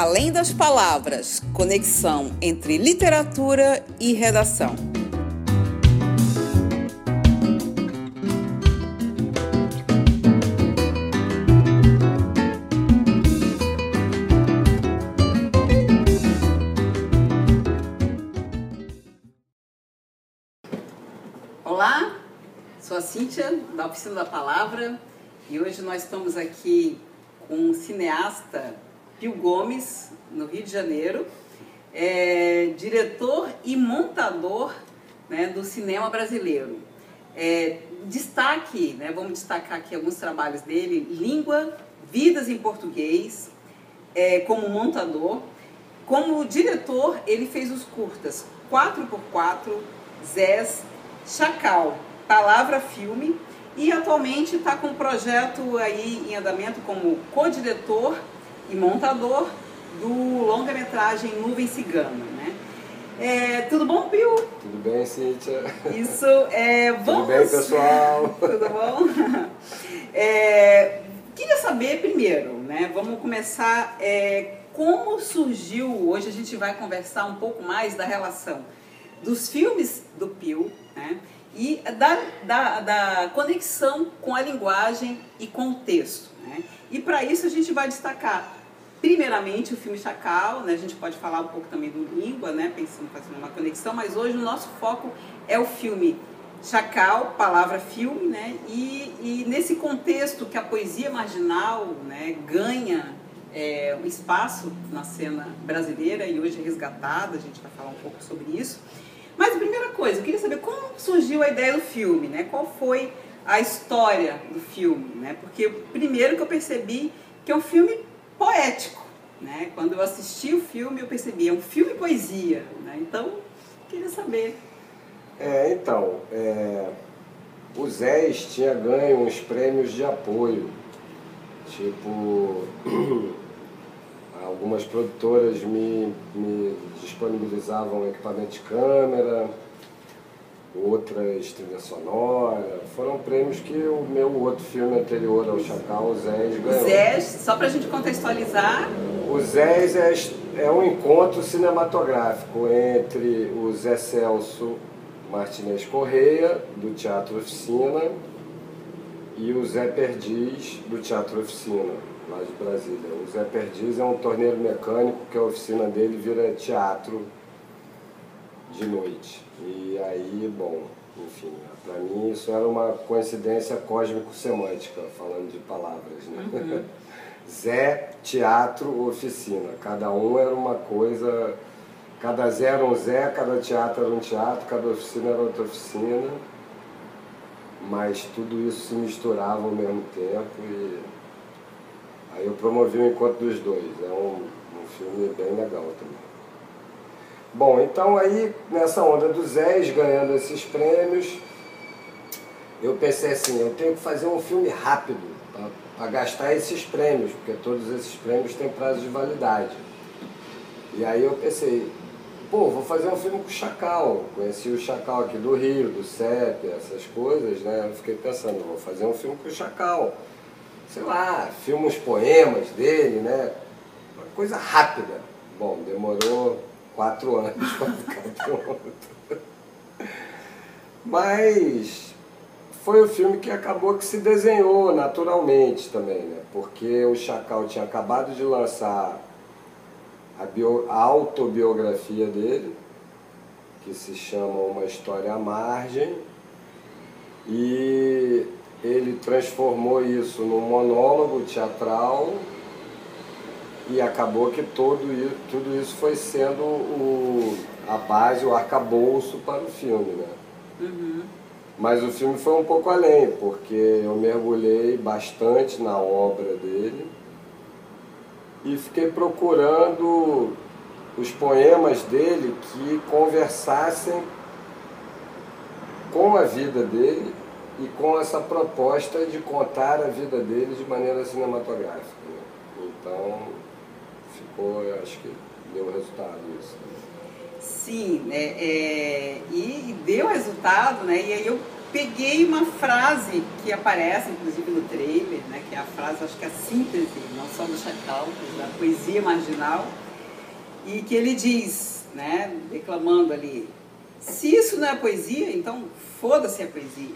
Além das palavras, conexão entre literatura e redação. Olá, sou a Cíntia, da Oficina da Palavra, e hoje nós estamos aqui com um cineasta, Pio Gomes, no Rio de Janeiro, é, diretor e montador né, do cinema brasileiro. É, destaque, né, vamos destacar aqui alguns trabalhos dele, Língua, Vidas em Português, é, como montador. Como diretor, ele fez os curtas 4x4, Zés, Chacal, Palavra Filme e atualmente está com um projeto aí em andamento como co-diretor e montador do longa-metragem Nuvem Cigana, né? É, tudo bom, Pio? Tudo bem, Cíntia? Isso, é, vamos... Tudo bem, pessoal? tudo bom? É, queria saber primeiro, né? Vamos começar é, como surgiu, hoje a gente vai conversar um pouco mais da relação dos filmes do Pio, né? E da, da, da conexão com a linguagem e com o texto. Né? E para isso a gente vai destacar primeiramente o filme Chacal, né? a gente pode falar um pouco também do Língua, né? pensando, fazendo uma conexão, mas hoje o nosso foco é o filme Chacal, palavra filme, né? e, e nesse contexto que a poesia marginal né, ganha é, um espaço na cena brasileira e hoje é resgatada, a gente vai falar um pouco sobre isso. Mas a primeira coisa, eu queria saber como surgiu a ideia do filme, né? Qual foi a história do filme, né? Porque primeiro que eu percebi que é um filme poético, né? Quando eu assisti o filme eu percebi é um filme poesia, né? Então queria saber. É, então, é, o Zés tinha ganho uns prêmios de apoio, tipo algumas produtoras me, me disponibilizavam equipamento de câmera, outras trilha sonora. Foram prêmios que o meu outro filme anterior ao Chacal, o Zés, ganhou. O Zés, só pra gente contextualizar. O Zés é, é um encontro cinematográfico entre o Zé Celso Martinez Correia, do Teatro Oficina, e o Zé Perdiz, do Teatro Oficina lá de Brasília. O Zé Perdiz é um torneiro mecânico que a oficina dele vira teatro de noite. E aí, bom, enfim, para mim isso era uma coincidência cósmico-semântica, falando de palavras, né? Uhum. Zé, teatro, oficina. Cada um era uma coisa, cada Zé era um Zé, cada teatro era um teatro, cada oficina era outra oficina. Mas tudo isso se misturava ao mesmo tempo e Aí eu promovi o encontro dos dois. É um, um filme bem legal também. Bom, então aí nessa onda dos Zés ganhando esses prêmios, eu pensei assim, eu tenho que fazer um filme rápido para gastar esses prêmios, porque todos esses prêmios têm prazo de validade. E aí eu pensei, pô, vou fazer um filme com o Chacal. Conheci o Chacal aqui do Rio, do CEP, essas coisas, né? Eu fiquei pensando, vou fazer um filme com o Chacal sei lá, filma uns poemas dele, né? Uma coisa rápida. Bom, demorou quatro anos para ficar pronto. Mas foi o filme que acabou que se desenhou naturalmente também, né? Porque o Chacal tinha acabado de lançar a, bio, a autobiografia dele, que se chama Uma História à Margem, e ele transformou isso num monólogo teatral e acabou que todo, tudo isso foi sendo o, a base, o arcabouço para o filme. Né? Uhum. Mas o filme foi um pouco além, porque eu mergulhei bastante na obra dele e fiquei procurando os poemas dele que conversassem com a vida dele e com essa proposta de contar a vida dele de maneira cinematográfica. Né? Então, ficou, eu acho que deu resultado isso. Sim, né? É, e deu resultado, né? E aí eu peguei uma frase que aparece, inclusive, no trailer, né, que é a frase, acho que é a síntese, não só do Chacal, mas da poesia marginal, e que ele diz, né, declamando ali, se isso não é poesia, então foda-se a poesia.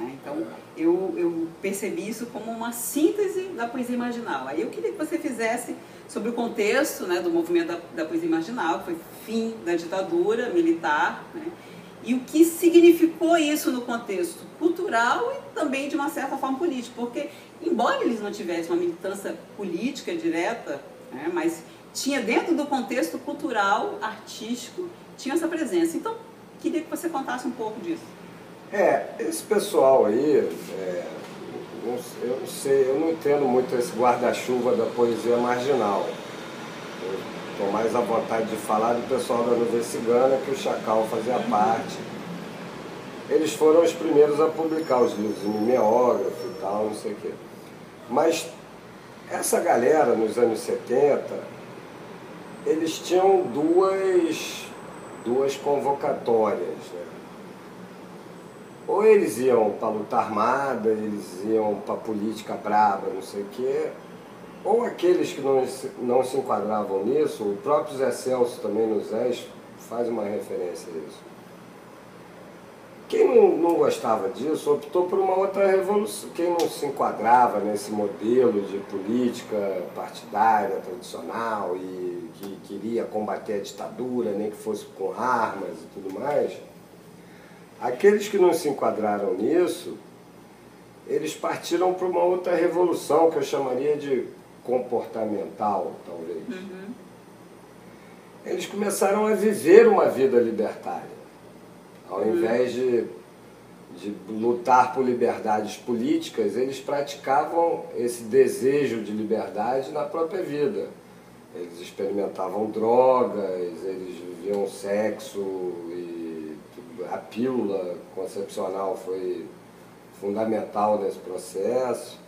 Né? Então, eu, eu percebi isso como uma síntese da poesia marginal. Aí eu queria que você fizesse sobre o contexto né, do movimento da, da poesia marginal, que foi fim da ditadura militar, né, e o que significou isso no contexto cultural e também de uma certa forma política, porque embora eles não tivessem uma militância política direta, né, mas tinha dentro do contexto cultural, artístico, tinha essa presença. Então, queria que você contasse um pouco disso. É, esse pessoal aí, é, eu não sei, eu não entendo muito esse guarda-chuva da poesia marginal. Estou mais à vontade de falar do pessoal da Nuvem Cigana, que o Chacal fazia uhum. parte. Eles foram os primeiros a publicar os livros mimeógrafo e tal, não sei o quê. Mas essa galera, nos anos 70, eles tinham duas, duas convocatórias. Né? Ou eles iam para luta armada, eles iam para política braba, não sei o quê, ou aqueles que não, não se enquadravam nisso, o próprio Zé Celso também no Zé faz uma referência a isso. Quem não, não gostava disso optou por uma outra revolução. Quem não se enquadrava nesse modelo de política partidária tradicional e que queria combater a ditadura, nem que fosse com armas e tudo mais, aqueles que não se enquadraram nisso, eles partiram para uma outra revolução que eu chamaria de comportamental, talvez. Uhum. Eles começaram a viver uma vida libertária. Ao uhum. invés de, de lutar por liberdades políticas, eles praticavam esse desejo de liberdade na própria vida. Eles experimentavam drogas, eles viviam sexo e a pílula concepcional foi fundamental nesse processo.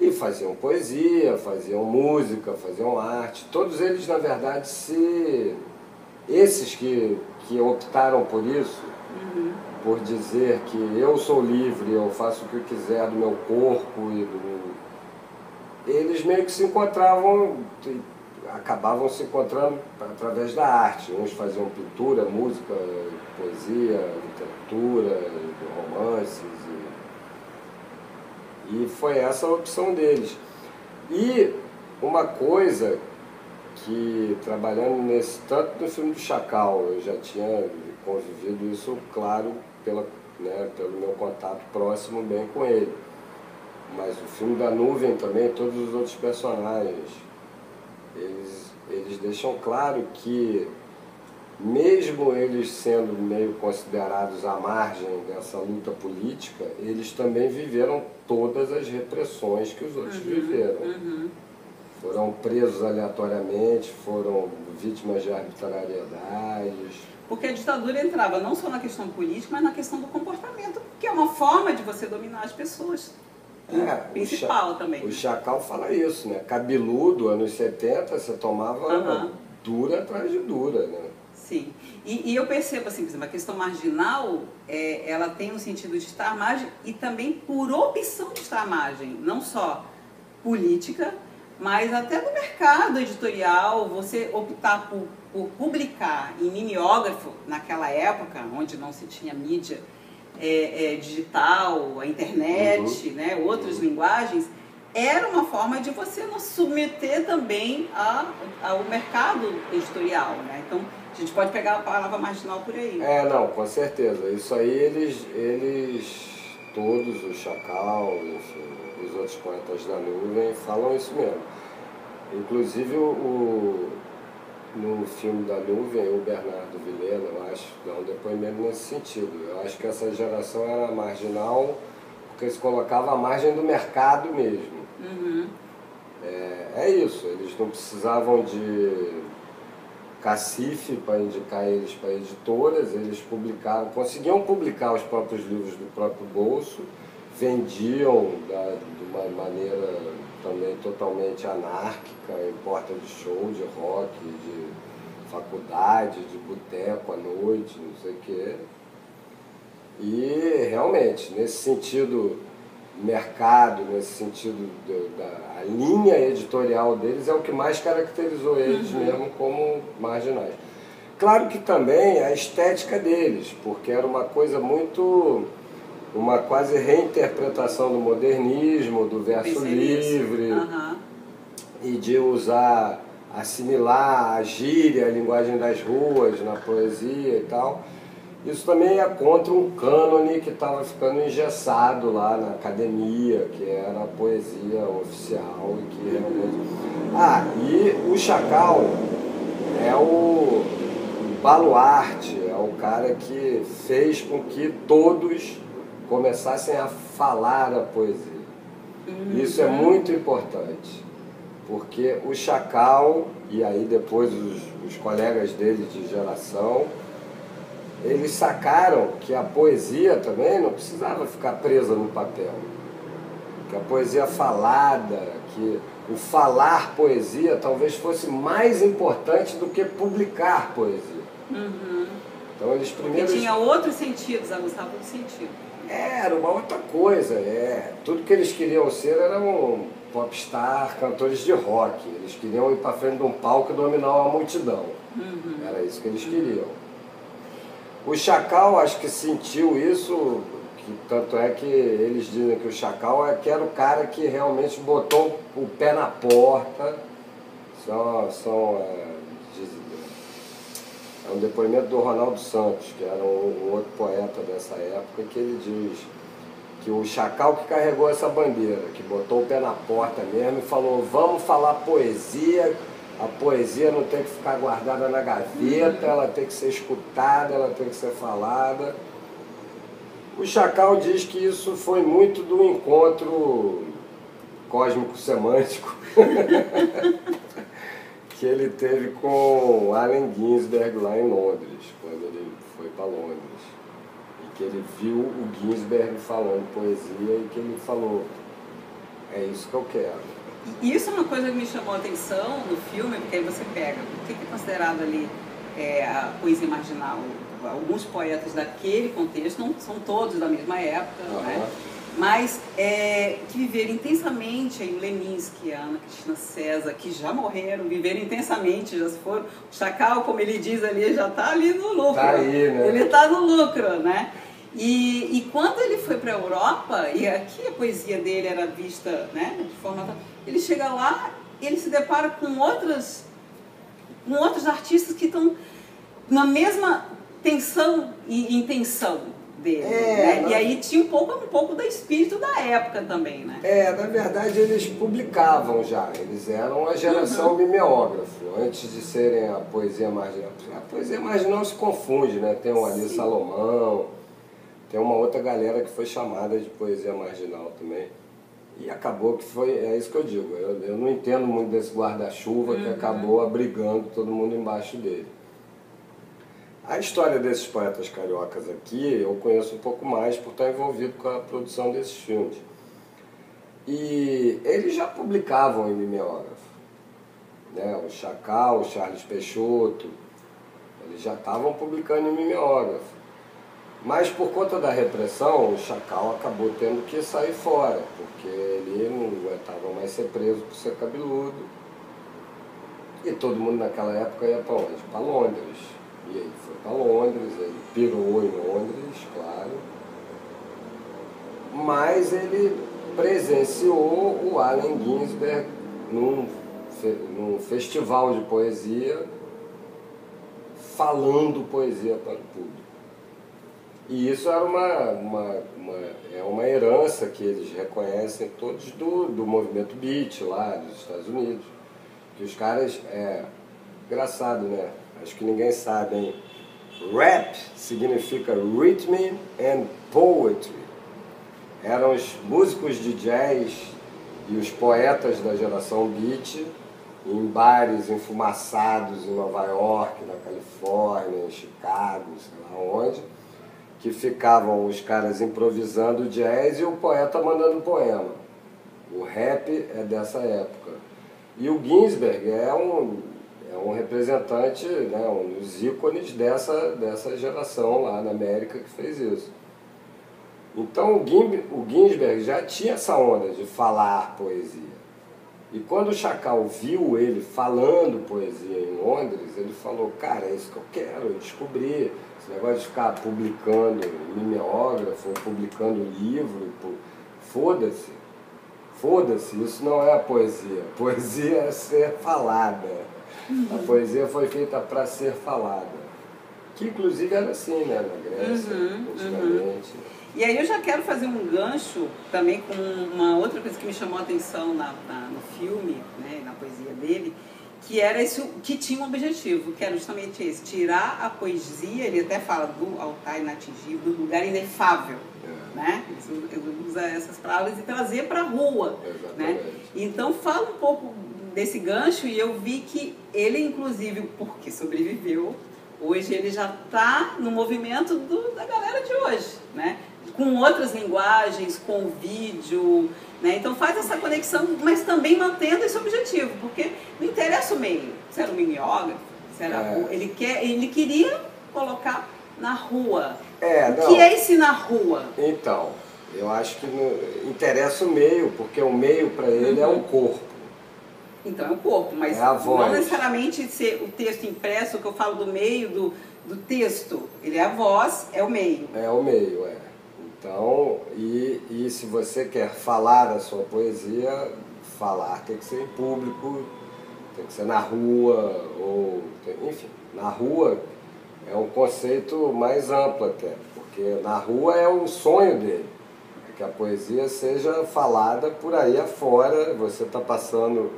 E faziam poesia, faziam música, faziam arte. Todos eles, na verdade, se. Esses que, que optaram por isso, uhum. por dizer que eu sou livre, eu faço o que eu quiser do meu corpo e do. Eles meio que se encontravam, acabavam se encontrando através da arte. Uns faziam pintura, música, poesia, literatura, romances e foi essa a opção deles. E uma coisa que, trabalhando nesse, tanto no filme do Chacal, eu já tinha convivido isso, claro, pela, né, pelo meu contato próximo bem com ele. Mas o filme da nuvem também, todos os outros personagens, eles, eles deixam claro que mesmo eles sendo meio considerados à margem dessa luta política, eles também viveram todas as repressões que os outros uhum, viveram. Uhum. Foram presos aleatoriamente, foram vítimas de arbitrariedades. Porque a ditadura entrava não só na questão política, mas na questão do comportamento, que é uma forma de você dominar as pessoas. É, principal o também. O Chacal fala isso, né? Cabeludo, anos 70, você tomava uhum. dura atrás de dura, né? Sim. E, e, eu percebo, assim, por exemplo, a questão marginal, é, ela tem um sentido de estar à margem e também por opção de estar à margem, não só política, mas até no mercado editorial, você optar por, por publicar em mimeógrafo, naquela época, onde não se tinha mídia é, é, digital, a internet, uhum. né, outras uhum. linguagens, era uma forma de você não submeter também a, ao mercado editorial. Né? Então, a gente pode pegar a palavra marginal por aí. É, não, com certeza. Isso aí eles, eles todos, o Chacal, enfim, os outros poetas da nuvem, falam isso mesmo. Inclusive o, no filme da nuvem, o Bernardo Vilhena, eu acho, dá um depoimento nesse sentido. Eu acho que essa geração era marginal porque se colocava à margem do mercado mesmo. Uhum. É, é isso, eles não precisavam de cacife para indicar eles para editoras, eles publicavam, conseguiam publicar os próprios livros do próprio bolso, vendiam da, de uma maneira também totalmente anárquica, em porta de show, de rock, de faculdade, de boteco à noite, não sei o quê. E realmente, nesse sentido mercado, nesse sentido da a linha editorial deles, é o que mais caracterizou eles uhum. mesmo como marginais. Claro que também a estética deles, porque era uma coisa muito. Uma quase reinterpretação do modernismo, do verso livre, uhum. e de usar, assimilar a gíria, a linguagem das ruas na poesia e tal. Isso também é contra um cânone que estava ficando engessado lá na academia, que era a poesia oficial e que realmente. Ah, e o Chacal é o baluarte, é o cara que fez com que todos começassem a falar a poesia. Uhum. Isso é muito importante, porque o Chacal, e aí depois os, os colegas dele de geração, eles sacaram que a poesia também não precisava ficar presa no papel. Que a poesia falada, que o falar poesia talvez fosse mais importante do que publicar poesia. Uhum. Então eles primeiro. Porque tinha outros sentidos, aguçava outro sentido. Era uma outra coisa, é. Tudo que eles queriam ser eram popstar, cantores de rock. Eles queriam ir para frente de um palco e dominar uma multidão. Uhum. Era isso que eles queriam. O Chacal acho que sentiu isso, que tanto é que eles dizem que o Chacal é que era o cara que realmente botou o pé na porta. São, são é, é um depoimento do Ronaldo Santos, que era um, um outro poeta dessa época, que ele diz que o Chacal que carregou essa bandeira, que botou o pé na porta mesmo e falou, vamos falar poesia a poesia não tem que ficar guardada na gaveta, ela tem que ser escutada, ela tem que ser falada. O Chacal diz que isso foi muito do encontro cósmico-semântico que ele teve com Allen Ginsberg lá em Londres, quando ele foi para Londres. E que ele viu o Ginsberg falando poesia e que ele falou, é isso que eu quero e isso é uma coisa que me chamou a atenção no filme, porque aí você pega o que é considerado ali é, a poesia marginal. Alguns poetas daquele contexto, não são todos da mesma época, uhum. né? Mas é, que viveram intensamente, aí o Leminski, a Ana Cristina César, que já morreram, viveram intensamente, já se foram. O Chacal, como ele diz ali, já está ali no lucro. Tá aí, né? Ele está no lucro, né? E, e quando ele foi para a Europa, e aqui a poesia dele era vista né, de forma ele chega lá, ele se depara com outras, com outros artistas que estão na mesma tensão e intenção dele. É, né? E aí tinha um pouco, um pouco do espírito da época também, né? É, na verdade eles publicavam já, eles eram a geração uhum. mimeógrafo, antes de serem a poesia marginal. A poesia marginal se confunde, né? Tem o Ali Salomão, tem uma outra galera que foi chamada de poesia marginal também. E acabou que foi, é isso que eu digo, eu, eu não entendo muito desse guarda-chuva uhum. que acabou abrigando todo mundo embaixo dele. A história desses poetas cariocas aqui eu conheço um pouco mais por estar envolvido com a produção desses filmes. E eles já publicavam em mimeógrafo. Né? O Chacal, o Charles Peixoto, eles já estavam publicando em mimeógrafo. Mas por conta da repressão, o Chacal acabou tendo que sair fora, porque ele não aguentava mais ser preso por ser cabeludo. E todo mundo naquela época ia para onde? Para Londres. E ele foi para Londres, ele pirou em Londres, claro. Mas ele presenciou o Allen Ginsberg num, num festival de poesia, falando poesia para o público. E isso era uma, uma, uma, é uma herança que eles reconhecem todos do, do movimento beat lá dos Estados Unidos. Que os caras, é engraçado, né? Acho que ninguém sabe, hein? Rap significa Rhythm and Poetry. Eram os músicos de jazz e os poetas da geração beat em bares enfumaçados em Nova York, na Califórnia, em Chicago, sei lá onde que ficavam os caras improvisando jazz e o poeta mandando poema. O rap é dessa época. E o Ginsberg é um, é um representante, né, um dos ícones dessa, dessa geração lá na América que fez isso. Então o, Gim, o Ginsberg já tinha essa onda de falar poesia. E quando o Chacal viu ele falando poesia em Londres, ele falou, cara, é isso que eu quero, eu descobri. Esse negócio de ficar publicando mimeógrafo, publicando livro, foda-se. Foda-se, isso não é poesia. Poesia é ser falada. A poesia foi feita para ser falada. Que inclusive era assim, né, na Grécia, uhum, antigamente. Uhum. E aí eu já quero fazer um gancho também com uma outra coisa que me chamou a atenção na, na no filme, né, na poesia dele, que era isso que tinha um objetivo, que era justamente esse, tirar a poesia, ele até fala do altar inatingível, do lugar inefável, é. né? Ele usa essas palavras e trazer para a rua, né? Então fala um pouco desse gancho e eu vi que ele inclusive, porque sobreviveu, hoje ele já está no movimento do, da galera de hoje, né? Com outras linguagens, com vídeo, né? Então faz essa conexão, mas também mantendo esse objetivo, porque não interessa o meio. Se era um mimeógrafo, se era é. ele quer, ele queria colocar na rua. É, o que é esse na rua? Então, eu acho que interessa o meio, porque o meio para ele uhum. é o corpo. Então é o corpo, mas é não necessariamente ser o texto impresso, que eu falo do meio do, do texto. Ele é a voz, é o meio. É o meio, é. Então, e, e se você quer falar a sua poesia, falar tem que ser em público, tem que ser na rua, ou enfim, na rua é um conceito mais amplo até, porque na rua é um sonho dele, é que a poesia seja falada por aí afora, você está passando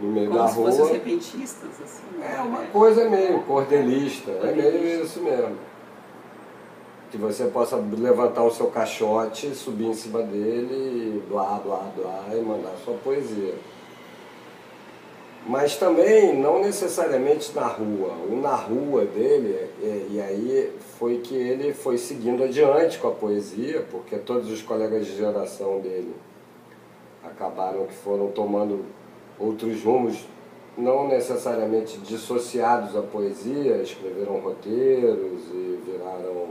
no meio Como da se rua. Como se repentistas, assim. É uma é. coisa meio cordelista, é meio isso mesmo que você possa levantar o seu caixote, subir em cima dele, blá, blá, blá, e mandar sua poesia. Mas também, não necessariamente na rua. O na rua dele, e, e aí foi que ele foi seguindo adiante com a poesia, porque todos os colegas de geração dele acabaram que foram tomando outros rumos, não necessariamente dissociados à poesia, escreveram roteiros e viraram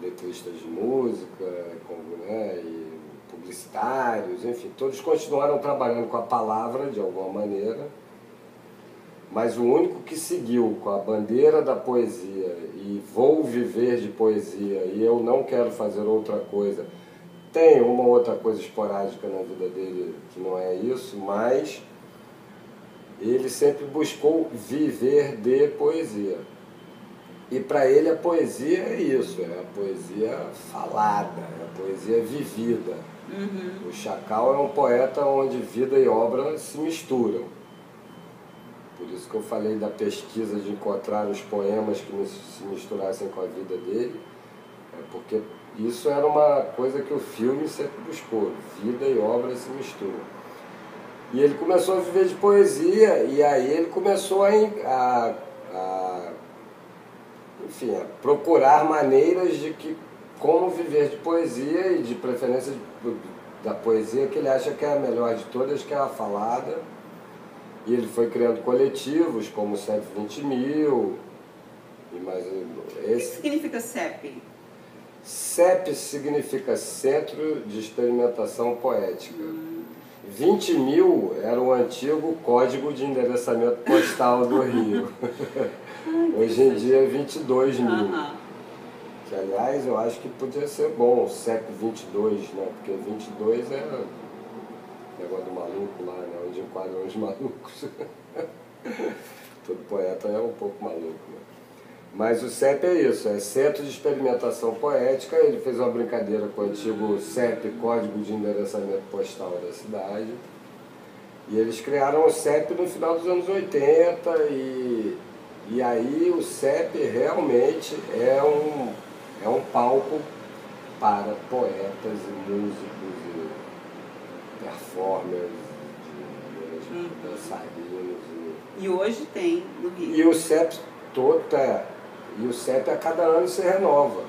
letristas de música, como, né, e publicitários, enfim, todos continuaram trabalhando com a palavra de alguma maneira, mas o único que seguiu com a bandeira da poesia e vou viver de poesia e eu não quero fazer outra coisa, tem uma outra coisa esporádica na vida dele que não é isso, mas ele sempre buscou viver de poesia. E para ele a poesia é isso, é a poesia falada, é a poesia vivida. Uhum. O Chacal é um poeta onde vida e obra se misturam. Por isso que eu falei da pesquisa de encontrar os poemas que se misturassem com a vida dele, é porque isso era uma coisa que o filme sempre buscou, vida e obra se misturam. E ele começou a viver de poesia, e aí ele começou a, a, a enfim, é procurar maneiras de que como viver de poesia e de preferência de, da poesia que ele acha que é a melhor de todas, que é a falada. E ele foi criando coletivos como 120 mil. E mais, esse... O que significa CEP? CEP significa Centro de Experimentação Poética. Hum. 20 mil era o antigo código de endereçamento postal do Rio. Hoje em dia é 22 mil. Uhum. Que aliás eu acho que podia ser bom o CEP 22, né? Porque 22 é o negócio do maluco lá, né? Onde enquadram os malucos. Todo poeta é um pouco maluco, né? Mas o CEP é isso, é Centro de Experimentação Poética. Ele fez uma brincadeira com o antigo CEP, Código de Endereçamento Postal da cidade. E eles criaram o CEP no final dos anos 80 e e aí o CEP realmente é um, é um palco para poetas e músicos e performers, uhum. dançarinos. E... e hoje tem no Rio. E o CEP todo é, e o CEP a cada ano se renova,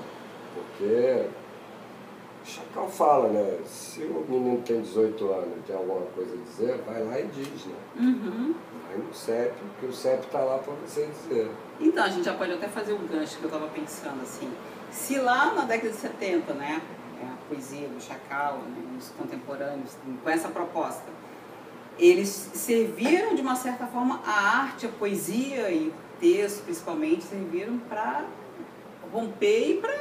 porque Chacal fala, né? Se o menino tem 18 anos e tem alguma coisa a dizer, vai lá e diz, né? Uhum. Vai no CEP, porque o CEP está lá para você dizer. Então, a gente já pode até fazer um gancho que eu estava pensando assim. Se lá na década de 70, né, a poesia do Chacal, né, os contemporâneos, com essa proposta, eles serviram de uma certa forma a arte, a poesia e o texto principalmente serviram para romper e para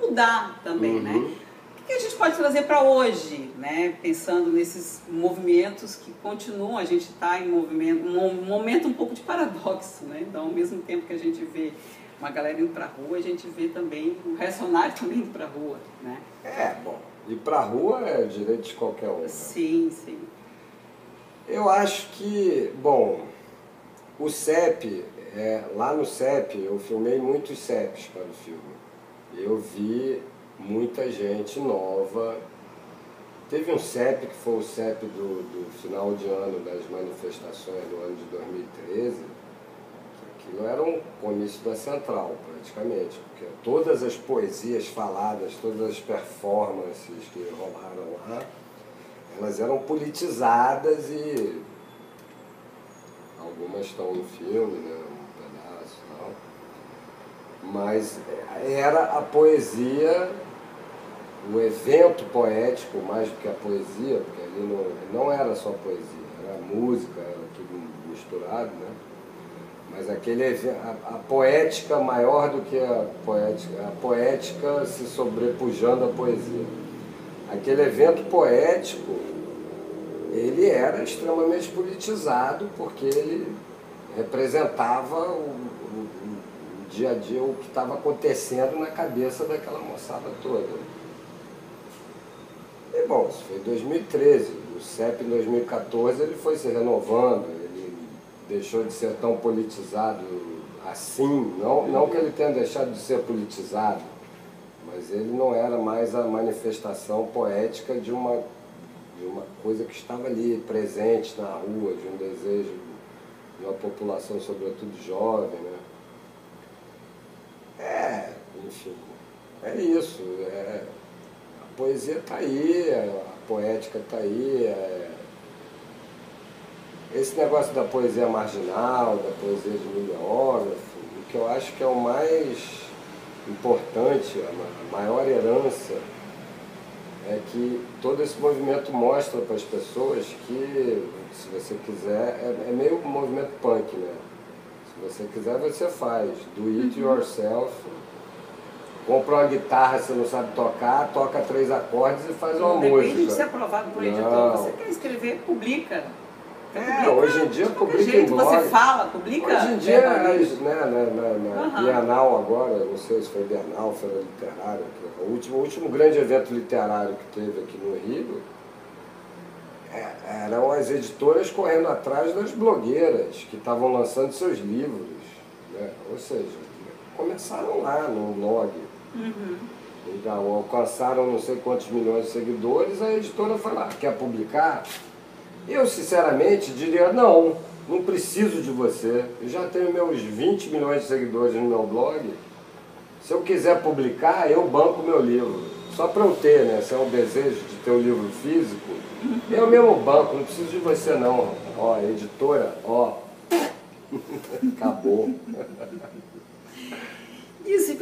mudar também, né? uhum. né? O que a gente pode trazer para hoje, né? Pensando nesses movimentos que continuam, a gente está em movimento, um momento um pouco de paradoxo, né? Então, ao mesmo tempo que a gente vê uma galera indo para a rua, a gente vê também o reacionário também indo para a rua, né? É, bom, ir para a rua é direito de qualquer um. Né? Sim, sim. Eu acho que, bom, o CEP, é, lá no CEP, eu filmei muitos CEPs para o filme. Eu vi muita gente nova. Teve um CEP, que foi o CEP do, do final de ano das manifestações do ano de 2013, que aquilo era um comício da Central, praticamente, porque todas as poesias faladas, todas as performances que rolaram lá, elas eram politizadas e algumas estão no filme, né, um pedaço e tal. Mas era a poesia, o evento poético, mais do que a poesia, porque ali não, não era só poesia, era música, era tudo misturado, né? Mas aquele a, a poética maior do que a poética, a poética se sobrepujando à poesia. Aquele evento poético, ele era extremamente politizado, porque ele representava o, dia a dia, o que estava acontecendo na cabeça daquela moçada toda. E bom, isso foi em 2013. O CEP em 2014 ele foi se renovando, ele deixou de ser tão politizado assim, não, não que ele tenha deixado de ser politizado, mas ele não era mais a manifestação poética de uma, de uma coisa que estava ali presente na rua, de um desejo de uma população, sobretudo jovem. Né? É, enfim, é isso. É, a poesia está aí, a poética está aí. É, esse negócio da poesia marginal, da poesia de mimeógrafo, o que eu acho que é o mais importante, a maior herança, é que todo esse movimento mostra para as pessoas que, se você quiser, é, é meio um movimento punk, né? Se você quiser, você faz. Do it uhum. yourself. Compra uma guitarra, você não sabe tocar, toca três acordes e faz uma Depende música. Depende de ser aprovado por um editor. Você quer escrever, publica. É, hoje em dia publica jeito, em blog. Você fala, publica? Hoje em dia, é, né, na, na, na uhum. Bienal agora, não sei se foi Bienal, foi literário, o último, o último grande evento literário que teve aqui no Rio, é, eram as editoras correndo atrás das blogueiras que estavam lançando seus livros. Né? Ou seja, começaram lá no blog. Uhum. Então, alcançaram não sei quantos milhões de seguidores, a editora foi lá, quer publicar? Eu, sinceramente, diria, não, não preciso de você. Eu já tenho meus 20 milhões de seguidores no meu blog. Se eu quiser publicar, eu banco meu livro. Só para eu ter, né? Se é um desejo de ter um livro físico, eu mesmo banco, não preciso de você não. Ó, editora, ó. Acabou.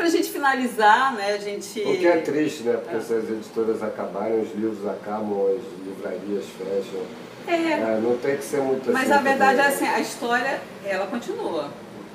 Para a gente finalizar, né, a gente... O que é triste, né? Porque é. se as editoras acabarem, os livros acabam, as livrarias fecham. É. é. não tem que ser muito Mas assim, a verdade é assim, a história, ela continua.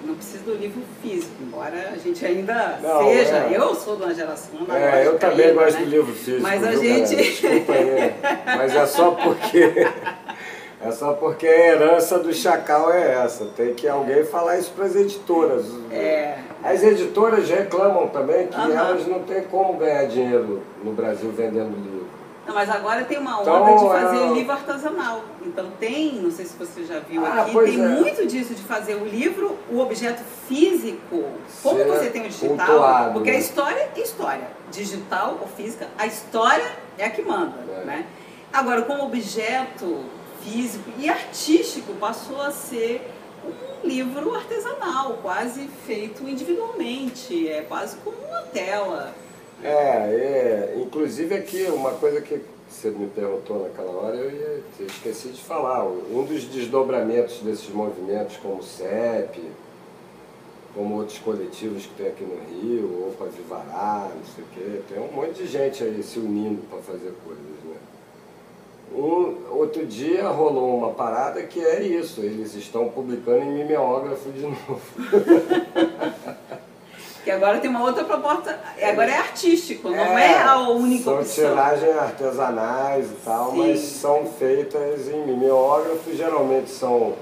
Não precisa do livro físico, embora a gente ainda não, seja. É. Eu sou de uma geração. É, eu também gosto né? do livro físico. Mas a viu, gente. Desculpa aí. Mas é só porque. É só porque a herança do Chacal é essa. Tem que alguém falar isso para as editoras. É. As editoras reclamam também que uhum. elas não têm como ganhar dinheiro no Brasil vendendo livro. Não, mas agora tem uma onda então, de fazer é... livro artesanal. Então tem, não sei se você já viu ah, aqui, tem é. muito disso de fazer o livro, o objeto físico, como Ser você tem o digital, cultuado, porque a né? história é história. Digital ou física, a história é a que manda. É. Né? Agora, como objeto físico e artístico, passou a ser um livro artesanal, quase feito individualmente, é quase como uma tela. É, é, inclusive aqui uma coisa que você me perguntou naquela hora, eu, ia, esqueci de falar. Um dos desdobramentos desses movimentos, como o CEP, como outros coletivos que tem aqui no Rio, ou para Vivará, não sei o quê. Tem um monte de gente aí se unindo para fazer coisas, né? Um, outro dia rolou uma parada que é isso, eles estão publicando em mimeógrafo de novo. que agora tem uma outra proposta, agora é artístico, não é, é a única são opção. São tiragens artesanais e tal, Sim. mas são feitas em mimeógrafo, geralmente são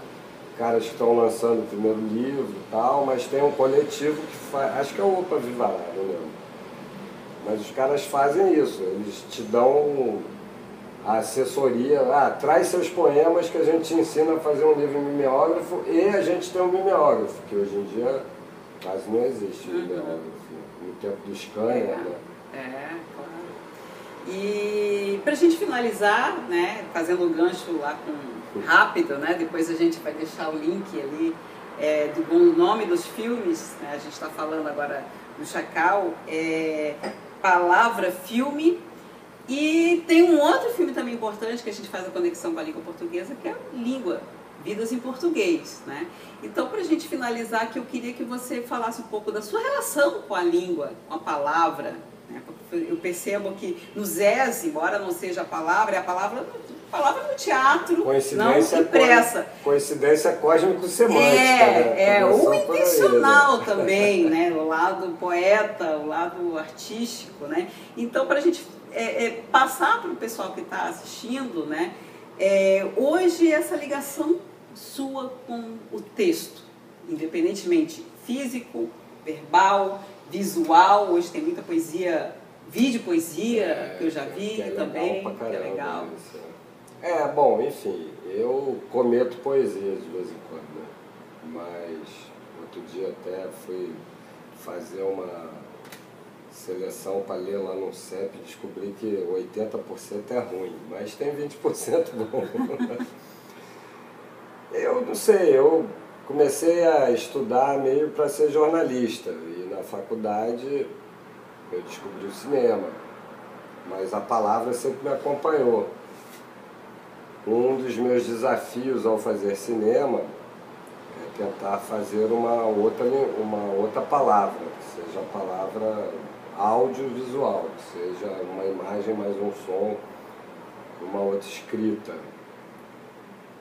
caras que estão lançando o primeiro livro e tal, mas tem um coletivo que faz, acho que é o Opa Vivará, não lembro. Mas os caras fazem isso, eles te dão a assessoria, ah, traz seus poemas que a gente te ensina a fazer um livro mimeógrafo e a gente tem um mimeógrafo, que hoje em dia Quase não existe uhum. no tempo do Scanner. É, né? é claro. E para a gente finalizar, né, fazendo um gancho lá com rápido, né, depois a gente vai deixar o link ali é, do bom nome dos filmes, né, a gente está falando agora do Chacal, é, Palavra Filme, e tem um outro filme também importante que a gente faz a conexão com a língua portuguesa, que é Língua, Vidas em Português. Né? Então, para a gente finalizar, que eu queria que você falasse um pouco da sua relação com a língua, com a palavra. Né? Eu percebo que no ZES, embora não seja a palavra, é a palavra palavra no teatro, não impressa. Coincidência cósmico-semântica. É, né? é o intencional aí, né? também, né? o lado poeta, o lado artístico. Né? Então, para a gente é, é, passar para o pessoal que está assistindo, né? É, hoje essa ligação sua com o texto, independentemente físico, verbal, visual. Hoje tem muita poesia, vídeo poesia é, que eu já vi é também, caramba, que é legal. Isso. É, bom, enfim, eu cometo poesias de vez em quando, né? mas outro dia até fui fazer uma seleção para ler lá no CEP descobri que 80% é ruim, mas tem 20% bom. Eu não sei, eu comecei a estudar meio para ser jornalista e na faculdade eu descobri o cinema, mas a palavra sempre me acompanhou. Um dos meus desafios ao fazer cinema é tentar fazer uma outra, uma outra palavra, que seja a palavra audiovisual, seja uma imagem mais um som, uma outra escrita.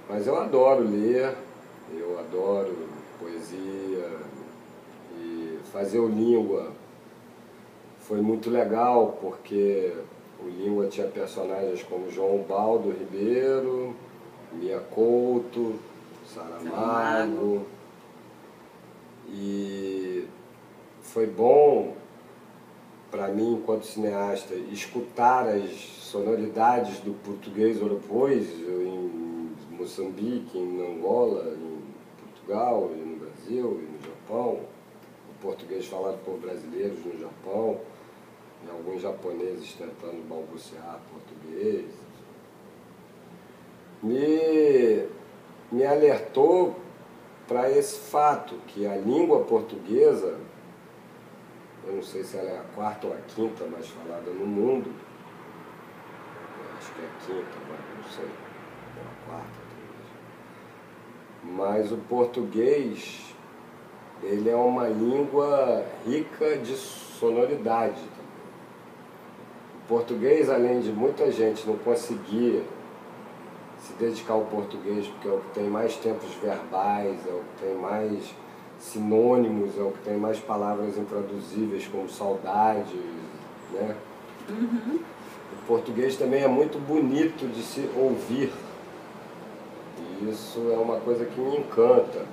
Mas eu adoro ler, eu adoro poesia e fazer o Língua foi muito legal porque o Língua tinha personagens como João Baldo Ribeiro, Mia Couto, Saramago. E foi bom para mim, enquanto cineasta, escutar as sonoridades do português europeu em Moçambique, em Angola, em Portugal, no Brasil, e no Japão, o português falado por brasileiros no Japão, e alguns japoneses tentando balbuciar português. Me, me alertou para esse fato, que a língua portuguesa, eu não sei se ela é a quarta ou a quinta mais falada no mundo, acho que é a quinta, mas não sei, ou a quarta, mas o português ele é uma língua rica de sonoridade. O português, além de muita gente não conseguir se dedicar ao português, porque é o que tem mais tempos verbais, é o que tem mais sinônimos, é o que tem mais palavras intraduzíveis, como saudade, né? Uhum. O português também é muito bonito de se ouvir isso é uma coisa que me encanta.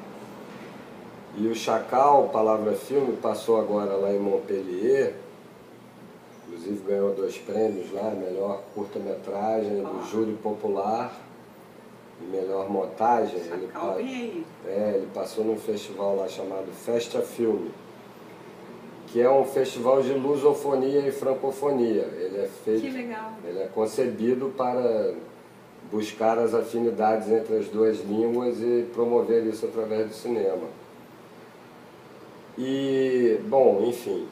E o Chacal, Palavra Filme, passou agora lá em Montpellier, inclusive ganhou dois prêmios lá, melhor curta-metragem do Júri Popular e melhor montagem. Ele, é, ele passou num festival lá chamado Festa Filme, que é um festival de lusofonia e francofonia. Ele é feito, que legal. ele é concebido para buscar as afinidades entre as duas línguas e promover isso através do cinema. E, bom, enfim,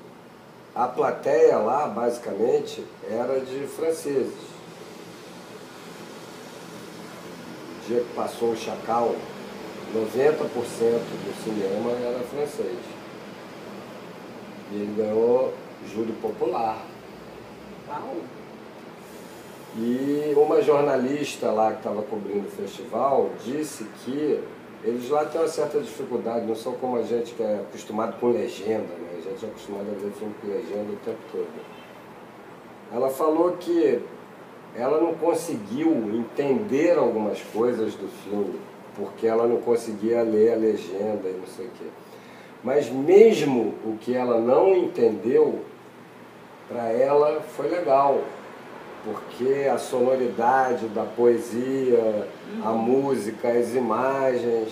a plateia lá, basicamente, era de franceses. O dia que passou o Chacal, 90% do cinema era francês. E ele ganhou júri popular. Uau! E uma jornalista lá que estava cobrindo o festival disse que eles lá têm uma certa dificuldade, não são como a gente que é acostumado com legenda, né? A gente é acostumado a ver filme com legenda o tempo todo. Ela falou que ela não conseguiu entender algumas coisas do filme, porque ela não conseguia ler a legenda e não sei o quê. Mas mesmo o que ela não entendeu, para ela foi legal, porque a sonoridade da poesia, a música, as imagens,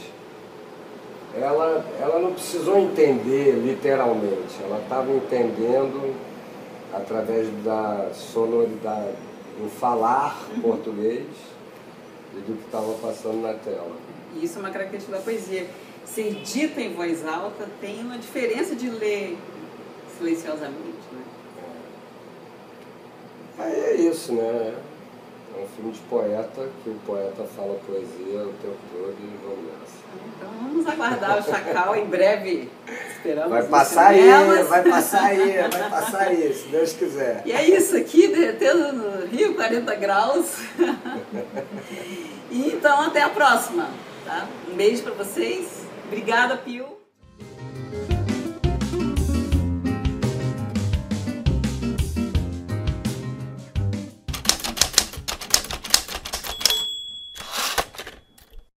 ela, ela não precisou entender literalmente, ela estava entendendo através da sonoridade, do falar português e do que estava passando na tela. Isso é uma característica da poesia. Ser dita em voz alta tem uma diferença de ler silenciosamente, né? Aí é isso, né? É um filme de poeta, que o poeta fala poesia o tempo todo e vamos nessa. Então vamos aguardar o Chacal em breve. Esperamos. Vai passar aí, vai passar aí, vai passar aí, se Deus quiser. E é isso aqui, derretendo no Rio, 40 graus. e então até a próxima. Tá? Um beijo para vocês. Obrigada, Pio.